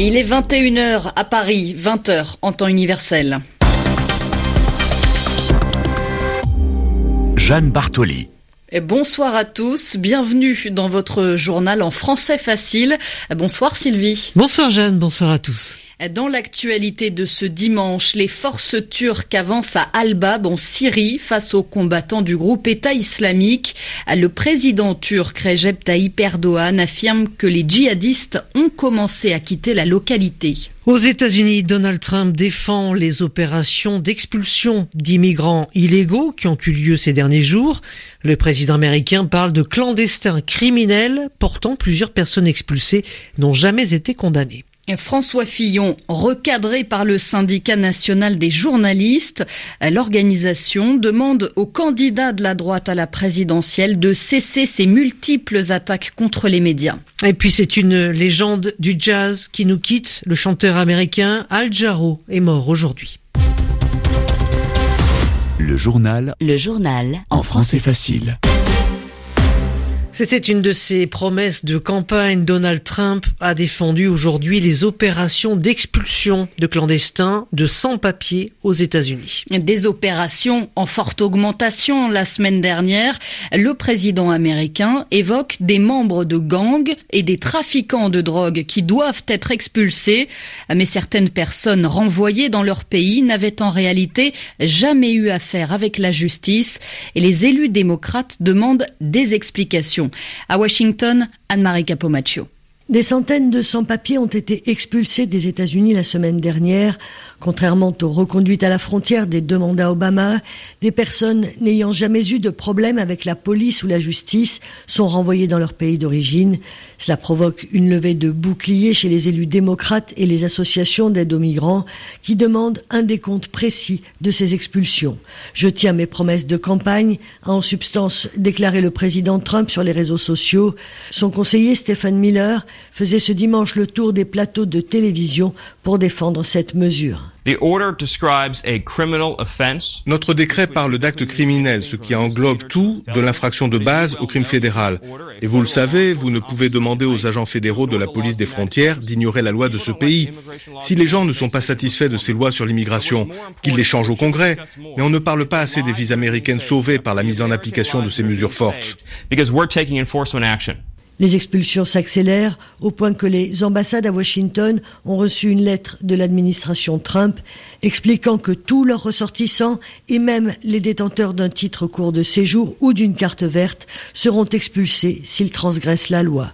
Et il est 21h à Paris, 20h en temps universel. Jeanne Bartoli. Et bonsoir à tous, bienvenue dans votre journal en français facile. Bonsoir Sylvie. Bonsoir Jeanne, bonsoir à tous. Dans l'actualité de ce dimanche, les forces turques avancent à Al-Bab en Syrie face aux combattants du groupe État islamique. Le président turc Recep Tayyip Erdogan affirme que les djihadistes ont commencé à quitter la localité. Aux États-Unis, Donald Trump défend les opérations d'expulsion d'immigrants illégaux qui ont eu lieu ces derniers jours. Le président américain parle de clandestins criminels portant plusieurs personnes expulsées n'ont jamais été condamnées. François Fillon, recadré par le syndicat national des journalistes, l'organisation demande aux candidats de la droite à la présidentielle de cesser ces multiples attaques contre les médias. Et puis c'est une légende du jazz qui nous quitte. Le chanteur américain Al Jarreau est mort aujourd'hui. Le journal. Le journal. En français facile. C'était une de ses promesses de campagne. Donald Trump a défendu aujourd'hui les opérations d'expulsion de clandestins de sans-papiers aux États-Unis. Des opérations en forte augmentation la semaine dernière. Le président américain évoque des membres de gangs et des trafiquants de drogue qui doivent être expulsés. Mais certaines personnes renvoyées dans leur pays n'avaient en réalité jamais eu affaire avec la justice et les élus démocrates demandent des explications. À Washington, Anne-Marie Capomaccio. Des centaines de sans-papiers ont été expulsés des États-Unis la semaine dernière Contrairement aux reconduites à la frontière des deux mandats Obama, des personnes n'ayant jamais eu de problème avec la police ou la justice sont renvoyées dans leur pays d'origine. Cela provoque une levée de boucliers chez les élus démocrates et les associations d'aide aux migrants qui demandent un décompte précis de ces expulsions. Je tiens mes promesses de campagne, a en substance déclaré le président Trump sur les réseaux sociaux. Son conseiller Stephen Miller faisait ce dimanche le tour des plateaux de télévision pour défendre cette mesure. Notre décret parle d'actes criminels, ce qui englobe tout, de l'infraction de base au crime fédéral. Et vous le savez, vous ne pouvez demander aux agents fédéraux de la police des frontières d'ignorer la loi de ce pays. Si les gens ne sont pas satisfaits de ces lois sur l'immigration, qu'ils les changent au Congrès. Mais on ne parle pas assez des vies américaines sauvées par la mise en application de ces mesures fortes. Les expulsions s'accélèrent au point que les ambassades à Washington ont reçu une lettre de l'administration Trump expliquant que tous leurs ressortissants et même les détenteurs d'un titre court de séjour ou d'une carte verte seront expulsés s'ils transgressent la loi.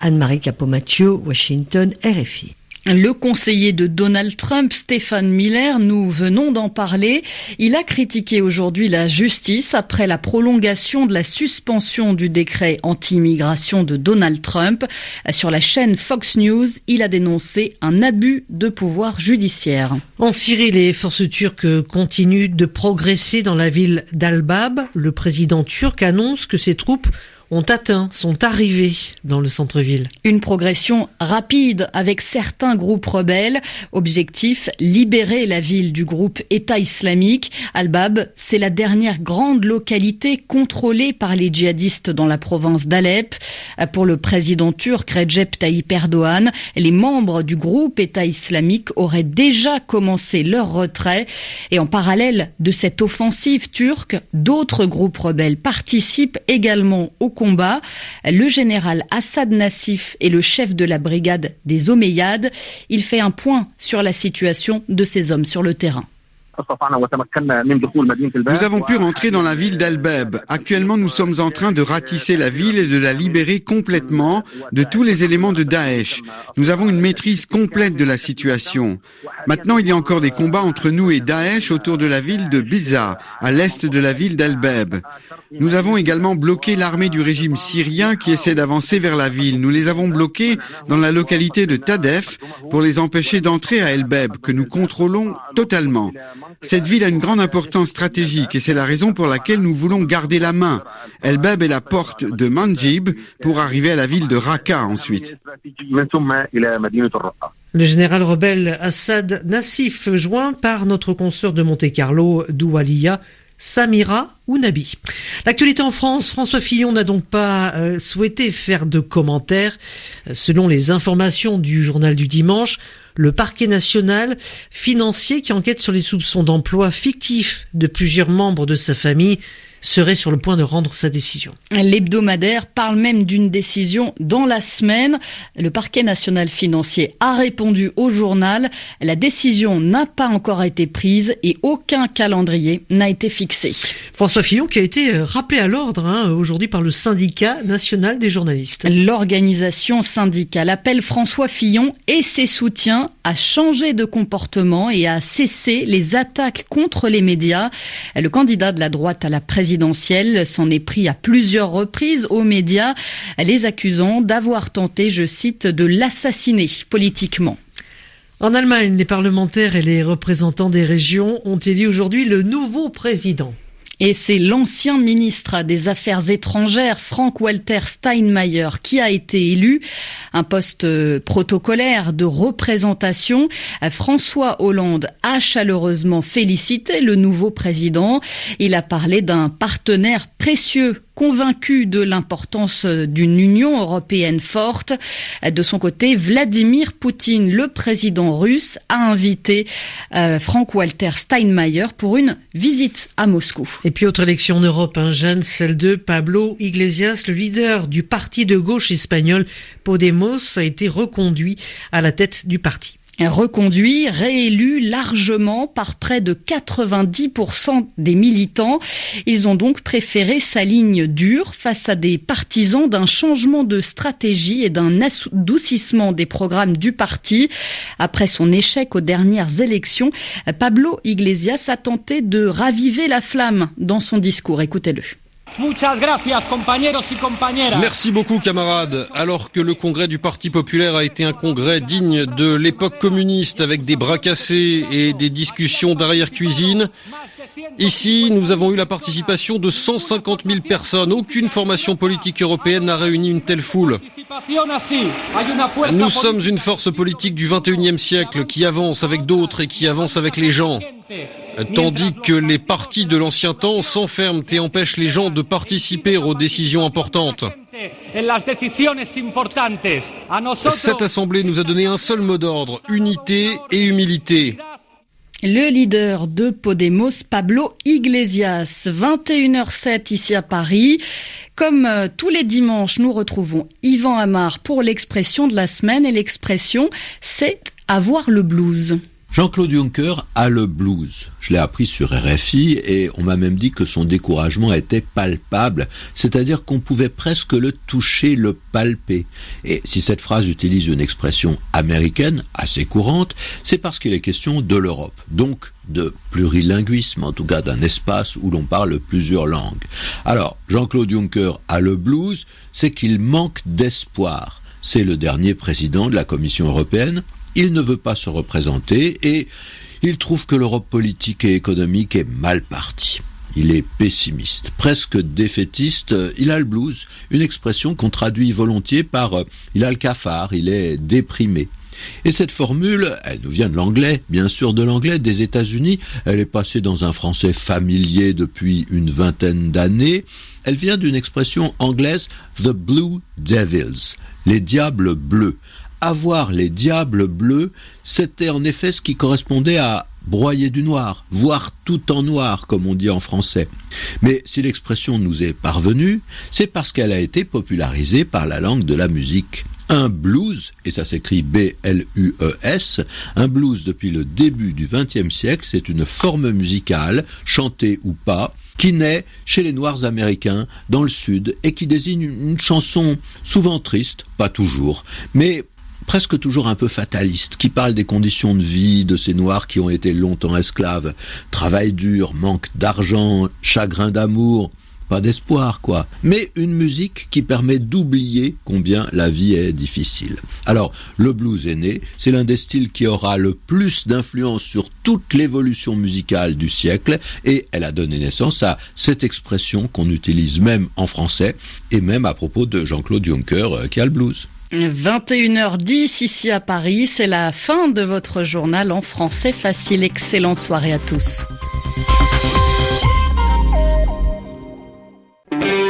Anne-Marie Capomaccio, Washington, RFI. Le conseiller de Donald Trump, Stéphane Miller, nous venons d'en parler. Il a critiqué aujourd'hui la justice après la prolongation de la suspension du décret anti-immigration de Donald Trump. Sur la chaîne Fox News, il a dénoncé un abus de pouvoir judiciaire. En Syrie, les forces turques continuent de progresser dans la ville d'Al-Bab. Le président turc annonce que ses troupes ont atteint, sont arrivés dans le centre-ville. Une progression rapide avec certains groupes rebelles. Objectif, libérer la ville du groupe État islamique. Al-Bab, c'est la dernière grande localité contrôlée par les djihadistes dans la province d'Alep. Pour le président turc Recep Tayyip Erdogan, les membres du groupe État islamique auraient déjà commencé leur retrait. Et en parallèle de cette offensive turque, d'autres groupes rebelles participent également au Le général Assad Nassif est le chef de la brigade des Omeyyades. Il fait un point sur la situation de ces hommes sur le terrain. Nous avons pu rentrer dans la ville d'Al-Bab. Actuellement, nous sommes en train de ratisser la ville et de la libérer complètement de tous les éléments de Daesh. Nous avons une maîtrise complète de la situation. Maintenant, il y a encore des combats entre nous et Daesh autour de la ville de Biza, à l'est de la ville d'Al-Bab. Nous avons également bloqué l'armée du régime syrien qui essaie d'avancer vers la ville. Nous les avons bloqués dans la localité de Tadef pour les empêcher d'entrer à El-Beb, que nous contrôlons totalement. Cette ville a une grande importance stratégique et c'est la raison pour laquelle nous voulons garder la main. El-Beb est la porte de Manjib pour arriver à la ville de Raqqa ensuite. Le général rebelle Assad Nassif, joint par notre consoeur de Monte-Carlo, Doualiya, Samira ou Nabi. L'actualité en France, François Fillon n'a donc pas euh, souhaité faire de commentaires. Euh, selon les informations du journal du dimanche, le parquet national financier qui enquête sur les soupçons d'emploi fictif de plusieurs membres de sa famille serait sur le point de rendre sa décision. L'hebdomadaire parle même d'une décision dans la semaine. Le parquet national financier a répondu au journal. La décision n'a pas encore été prise et aucun calendrier n'a été fixé. François Fillon qui a été euh, rappelé à l'ordre hein, aujourd'hui par le syndicat national des journalistes. L'organisation syndicale appelle François Fillon et ses soutiens à changer de comportement et à cesser les attaques contre les médias. Le candidat de la droite à la présidence présidentielle s'en est pris à plusieurs reprises aux médias, les accusant d'avoir tenté, je cite, de l'assassiner politiquement. En Allemagne, les parlementaires et les représentants des régions ont élu aujourd'hui le nouveau président. Et c'est l'ancien ministre des Affaires étrangères, Frank-Walter Steinmeier, qui a été élu. Un poste euh, protocolaire de représentation. Euh, François Hollande a chaleureusement félicité le nouveau président. Il a parlé d'un partenaire précieux convaincu de l'importance d'une Union européenne forte. De son côté, Vladimir Poutine, le président russe, a invité euh, Frank-Walter Steinmeier pour une visite à Moscou. Et puis autre élection en Europe, un jeune, celle de Pablo Iglesias, le leader du parti de gauche espagnol Podemos, a été reconduit à la tête du parti reconduit, réélu largement par près de 90% des militants. Ils ont donc préféré sa ligne dure face à des partisans d'un changement de stratégie et d'un adoucissement des programmes du parti. Après son échec aux dernières élections, Pablo Iglesias a tenté de raviver la flamme dans son discours. Écoutez-le. Merci beaucoup, camarades. Alors que le congrès du Parti populaire a été un congrès digne de l'époque communiste avec des bras cassés et des discussions d'arrière-cuisine, ici, nous avons eu la participation de 150 000 personnes. Aucune formation politique européenne n'a réuni une telle foule. Nous sommes une force politique du 21e siècle qui avance avec d'autres et qui avance avec les gens. Tandis que les partis de l'ancien temps s'enferment et empêchent les gens de participer aux décisions importantes. Cette Assemblée nous a donné un seul mot d'ordre, unité et humilité. Le leader de Podemos, Pablo Iglesias, 21h07 ici à Paris. Comme euh, tous les dimanches, nous retrouvons Yvan Amar pour l'expression de la semaine et l'expression c'est avoir le blues. Jean-Claude Juncker a le blues. Je l'ai appris sur RFI et on m'a même dit que son découragement était palpable, c'est-à-dire qu'on pouvait presque le toucher, le palper. Et si cette phrase utilise une expression américaine assez courante, c'est parce qu'il est question de l'Europe, donc de plurilinguisme, en tout cas d'un espace où l'on parle plusieurs langues. Alors, Jean-Claude Juncker a le blues, c'est qu'il manque d'espoir. C'est le dernier président de la Commission européenne il ne veut pas se représenter et il trouve que l'Europe politique et économique est mal partie. Il est pessimiste, presque défaitiste, il a le blues, une expression qu'on traduit volontiers par euh, il a le cafard, il est déprimé. Et cette formule, elle nous vient de l'anglais, bien sûr de l'anglais des États-Unis, elle est passée dans un français familier depuis une vingtaine d'années, elle vient d'une expression anglaise The Blue Devils, les diables bleus avoir les diables bleus, c'était en effet ce qui correspondait à broyer du noir, voir tout en noir, comme on dit en français. Mais si l'expression nous est parvenue, c'est parce qu'elle a été popularisée par la langue de la musique. Un blues, et ça s'écrit B-L-U-E-S, un blues depuis le début du XXe siècle, c'est une forme musicale, chantée ou pas, qui naît chez les Noirs américains dans le Sud et qui désigne une chanson souvent triste, pas toujours, mais presque toujours un peu fataliste, qui parle des conditions de vie de ces Noirs qui ont été longtemps esclaves. Travail dur, manque d'argent, chagrin d'amour, pas d'espoir, quoi. Mais une musique qui permet d'oublier combien la vie est difficile. Alors, le blues est né, c'est l'un des styles qui aura le plus d'influence sur toute l'évolution musicale du siècle, et elle a donné naissance à cette expression qu'on utilise même en français, et même à propos de Jean-Claude Juncker euh, qui a le blues. 21h10 ici à Paris, c'est la fin de votre journal en français facile. Excellente soirée à tous.